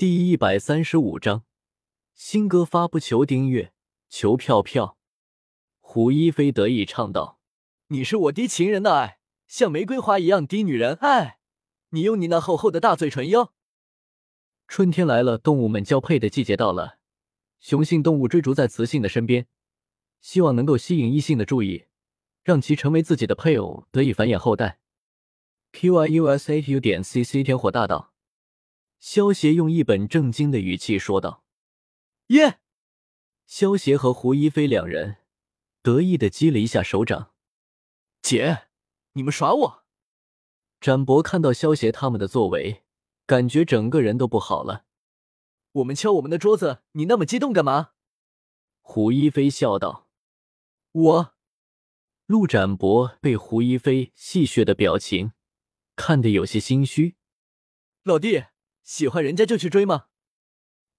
第一百三十五章新歌发布，求订阅，求票票。胡一菲得意唱道：“你是我滴情人的爱，像玫瑰花一样滴女人爱。你用你那厚厚的大嘴唇哟。”春天来了，动物们交配的季节到了，雄性动物追逐在雌性的身边，希望能够吸引异性的注意，让其成为自己的配偶，得以繁衍后代。Q I U S A U 点 C C 天火大道，萧协用一本正经的语气说道：“耶！”萧协和胡一菲两人得意的击了一下手掌。姐，你们耍我！展博看到萧协他们的作为，感觉整个人都不好了。我们敲我们的桌子，你那么激动干嘛？胡一菲笑道：“我……”陆展博被胡一菲戏谑的表情。看得有些心虚，老弟喜欢人家就去追吗？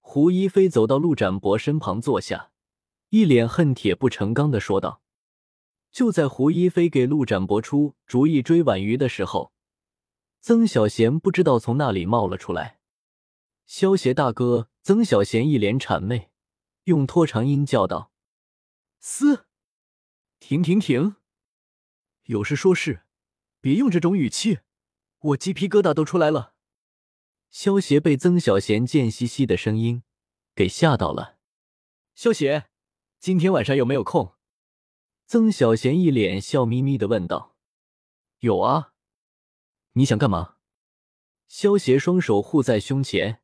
胡一菲走到陆展博身旁坐下，一脸恨铁不成钢的说道。就在胡一菲给陆展博出主意追婉瑜的时候，曾小贤不知道从那里冒了出来。萧协大哥，曾小贤一脸谄媚，用拖长音叫道：“嘶，停停停，有事说事，别用这种语气。”我鸡皮疙瘩都出来了。萧协被曾小贤贱兮兮的声音给吓到了。萧协，今天晚上有没有空？曾小贤一脸笑眯眯的问道。有啊。你想干嘛？萧协双手护在胸前，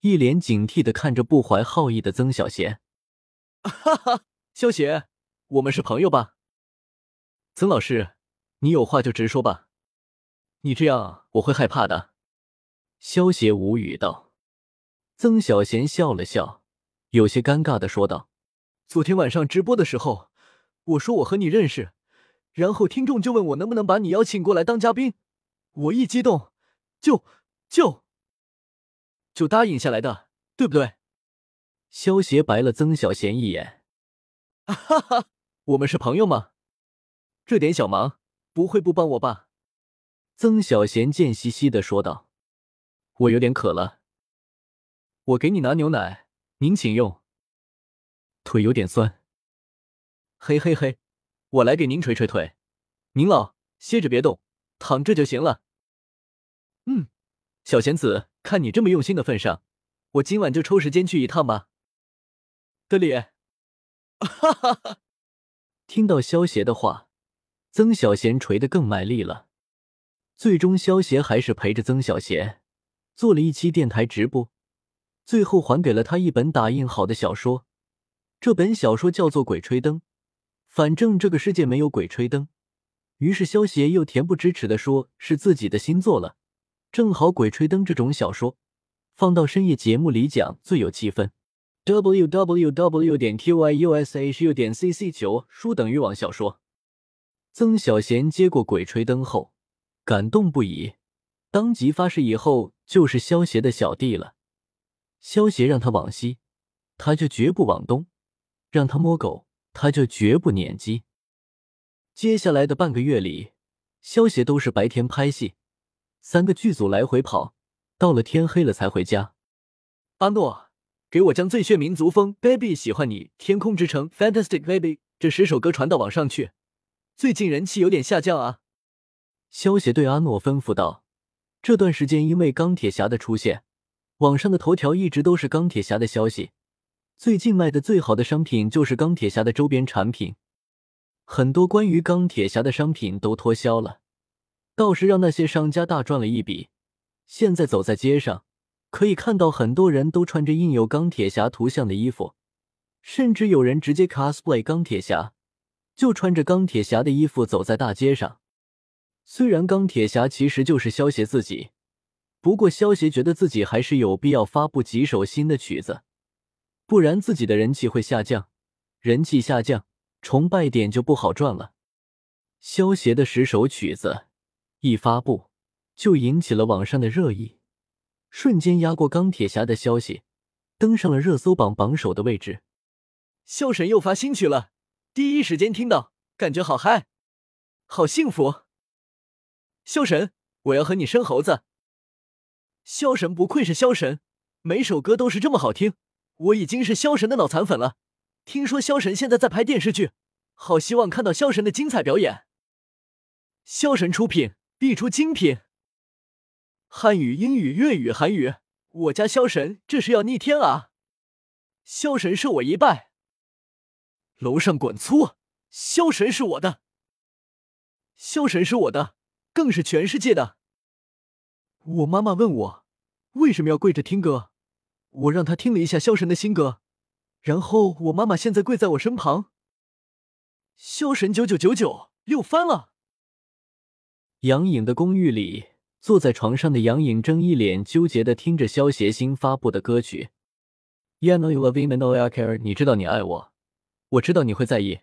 一脸警惕的看着不怀好意的曾小贤。哈哈，萧协，我们是朋友吧？曾老师，你有话就直说吧。你这样我会害怕的。”萧协无语道。曾小贤笑了笑，有些尴尬的说道：“昨天晚上直播的时候，我说我和你认识，然后听众就问我能不能把你邀请过来当嘉宾，我一激动，就就就答应下来的，对不对？”萧协白了曾小贤一眼：“哈哈，我们是朋友吗？这点小忙不会不帮我吧？”曾小贤贱兮兮的说道：“我有点渴了，我给你拿牛奶，您请用。腿有点酸，嘿嘿嘿，我来给您捶捶腿。您老歇着别动，躺着就行了。嗯，小贤子，看你这么用心的份上，我今晚就抽时间去一趟吧。得里，哈哈哈！听到萧协的话，曾小贤捶得更卖力了。”最终，萧协还是陪着曾小贤做了一期电台直播，最后还给了他一本打印好的小说。这本小说叫做《鬼吹灯》，反正这个世界没有鬼吹灯。于是萧协又恬不知耻的说是自己的新作了。正好《鬼吹灯》这种小说放到深夜节目里讲最有气氛。w w w 点 q y u s h u 点 c c 求书等于网小说。曾小贤接过《鬼吹灯》后。感动不已，当即发誓以后就是萧协的小弟了。萧协让他往西，他就绝不往东；让他摸狗，他就绝不撵鸡。接下来的半个月里，萧协都是白天拍戏，三个剧组来回跑，到了天黑了才回家。阿诺，给我将《最炫民族风》、《Baby 喜欢你》、《天空之城》、《Fantastic Baby》这十首歌传到网上去，最近人气有点下降啊。萧协对阿诺吩咐道：“这段时间因为钢铁侠的出现，网上的头条一直都是钢铁侠的消息。最近卖的最好的商品就是钢铁侠的周边产品，很多关于钢铁侠的商品都脱销了，倒是让那些商家大赚了一笔。现在走在街上，可以看到很多人都穿着印有钢铁侠图像的衣服，甚至有人直接 cosplay 钢铁侠，就穿着钢铁侠的衣服走在大街上。”虽然钢铁侠其实就是萧协自己，不过萧协觉得自己还是有必要发布几首新的曲子，不然自己的人气会下降，人气下降，崇拜点就不好赚了。萧协的十首曲子一发布，就引起了网上的热议，瞬间压过钢铁侠的消息，登上了热搜榜榜首的位置。萧神又发新曲了，第一时间听到，感觉好嗨，好幸福。萧神，我要和你生猴子。萧神不愧是萧神，每首歌都是这么好听，我已经是萧神的脑残粉了。听说萧神现在在拍电视剧，好希望看到萧神的精彩表演。萧神出品，必出精品。汉语、英语、粤语、韩语，我家萧神这是要逆天啊！萧神受我一拜，楼上滚粗！萧神是我的，萧神是我的，更是全世界的。我妈妈问我为什么要跪着听歌，我让她听了一下萧神的新歌，然后我妈妈现在跪在我身旁。萧神九九九九又翻了。杨颖的公寓里，坐在床上的杨颖正一脸纠结的听着萧协新发布的歌曲。You know you love me, no I care。你知道你爱我，我知道你会在意。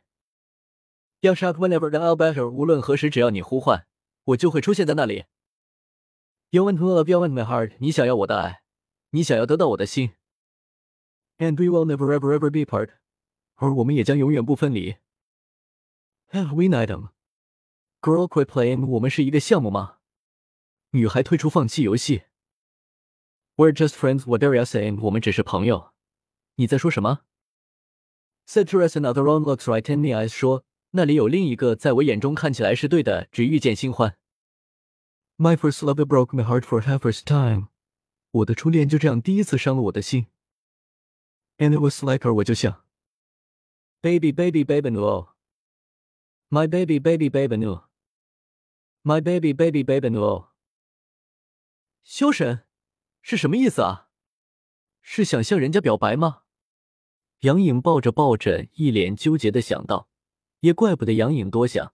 Young shark whenever the I'll better。无论何时，只要你呼唤，我就会出现在那里。You want to love, you want my heart。你想要我的爱，你想要得到我的心。And we will never ever ever be apart。而我们也将永远不分离。Have we night them? Girl quit playing。我们是一个项目吗？女孩退出放弃游戏。We're just friends. What are you saying？我们只是朋友。你在说什么？Said Teresa another one looks right in the eyes。说 那里有另一个在我眼中看起来是对的，只遇见新欢。My first love broke my heart for the first time。我的初恋就这样第一次伤了我的心。And it was like her，我就像 Baby baby baby no。My baby baby baby no。My baby baby baby no。修神是什么意思啊？是想向人家表白吗？杨颖抱着抱枕，一脸纠结的想到：“也怪不得杨颖多想，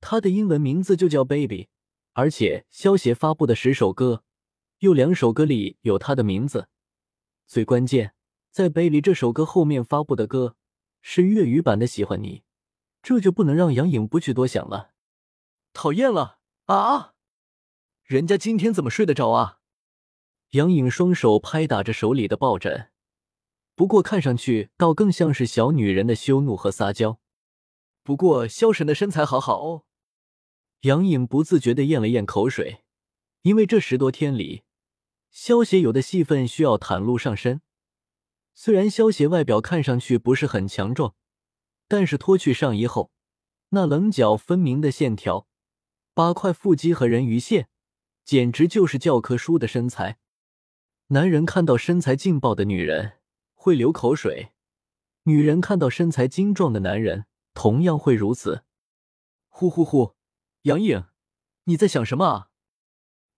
他的英文名字就叫 Baby，而且萧协发布的十首歌，有两首歌里有他的名字。最关键，在 Baby 这首歌后面发布的歌是粤语版的《喜欢你》，这就不能让杨颖不去多想了。讨厌了啊！人家今天怎么睡得着啊？”杨颖双手拍打着手里的抱枕。不过看上去倒更像是小女人的羞怒和撒娇。不过萧神的身材好好哦。杨颖不自觉的咽了咽口水，因为这十多天里，萧协有的戏份需要袒露上身。虽然萧协外表看上去不是很强壮，但是脱去上衣后，那棱角分明的线条，八块腹肌和人鱼线，简直就是教科书的身材。男人看到身材劲爆的女人。会流口水，女人看到身材精壮的男人同样会如此。呼呼呼，杨颖，你在想什么啊？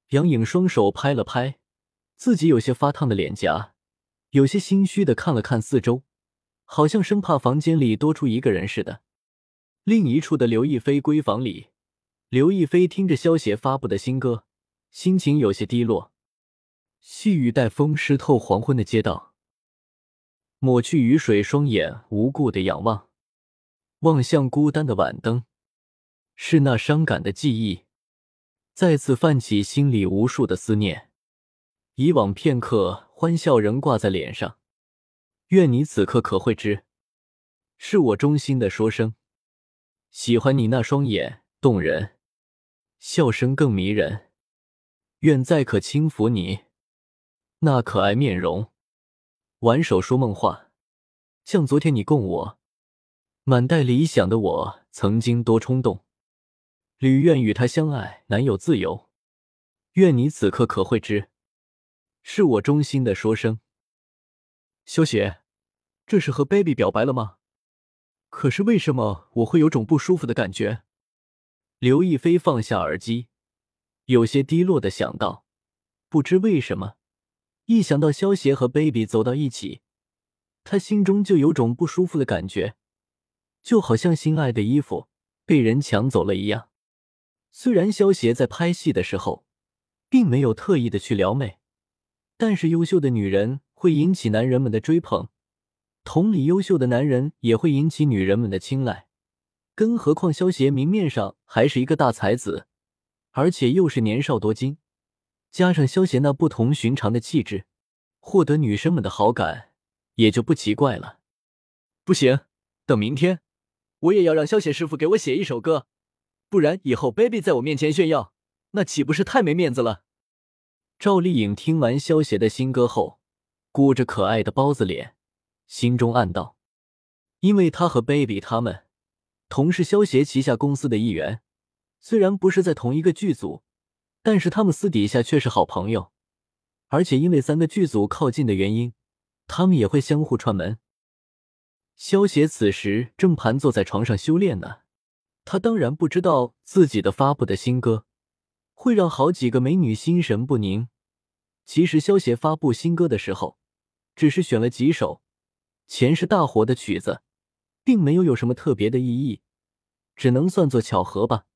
杨颖双手拍了拍自己有些发烫的脸颊，有些心虚的看了看四周，好像生怕房间里多出一个人似的。另一处的刘亦菲闺房里，刘亦菲听着萧协发布的新歌，心情有些低落。细雨带风，湿透黄昏的街道。抹去雨水，双眼无故的仰望，望向孤单的晚灯，是那伤感的记忆，再次泛起心里无数的思念。以往片刻，欢笑仍挂在脸上。愿你此刻可会知，是我衷心的说声，喜欢你那双眼动人，笑声更迷人。愿再可轻抚你那可爱面容。挽手说梦话，像昨天你供我，满带理想的我曾经多冲动，屡愿与他相爱难有自由。愿你此刻可会知，是我衷心的说声。修邪，这是和 baby 表白了吗？可是为什么我会有种不舒服的感觉？刘亦菲放下耳机，有些低落的想到，不知为什么。一想到萧邪和 baby 走到一起，他心中就有种不舒服的感觉，就好像心爱的衣服被人抢走了一样。虽然萧协在拍戏的时候并没有特意的去撩妹，但是优秀的女人会引起男人们的追捧，同理，优秀的男人也会引起女人们的青睐。更何况萧协明面上还是一个大才子，而且又是年少多金。加上萧协那不同寻常的气质，获得女生们的好感也就不奇怪了。不行，等明天，我也要让萧协师傅给我写一首歌，不然以后 baby 在我面前炫耀，那岂不是太没面子了？赵丽颖听完萧协的新歌后，鼓着可爱的包子脸，心中暗道：因为他和 baby 他们同是萧协旗下公司的一员，虽然不是在同一个剧组，但是他们私底下却是好朋友。而且因为三个剧组靠近的原因，他们也会相互串门。萧邪此时正盘坐在床上修炼呢，他当然不知道自己的发布的新歌会让好几个美女心神不宁。其实萧邪发布新歌的时候，只是选了几首前世大火的曲子，并没有有什么特别的意义，只能算作巧合吧。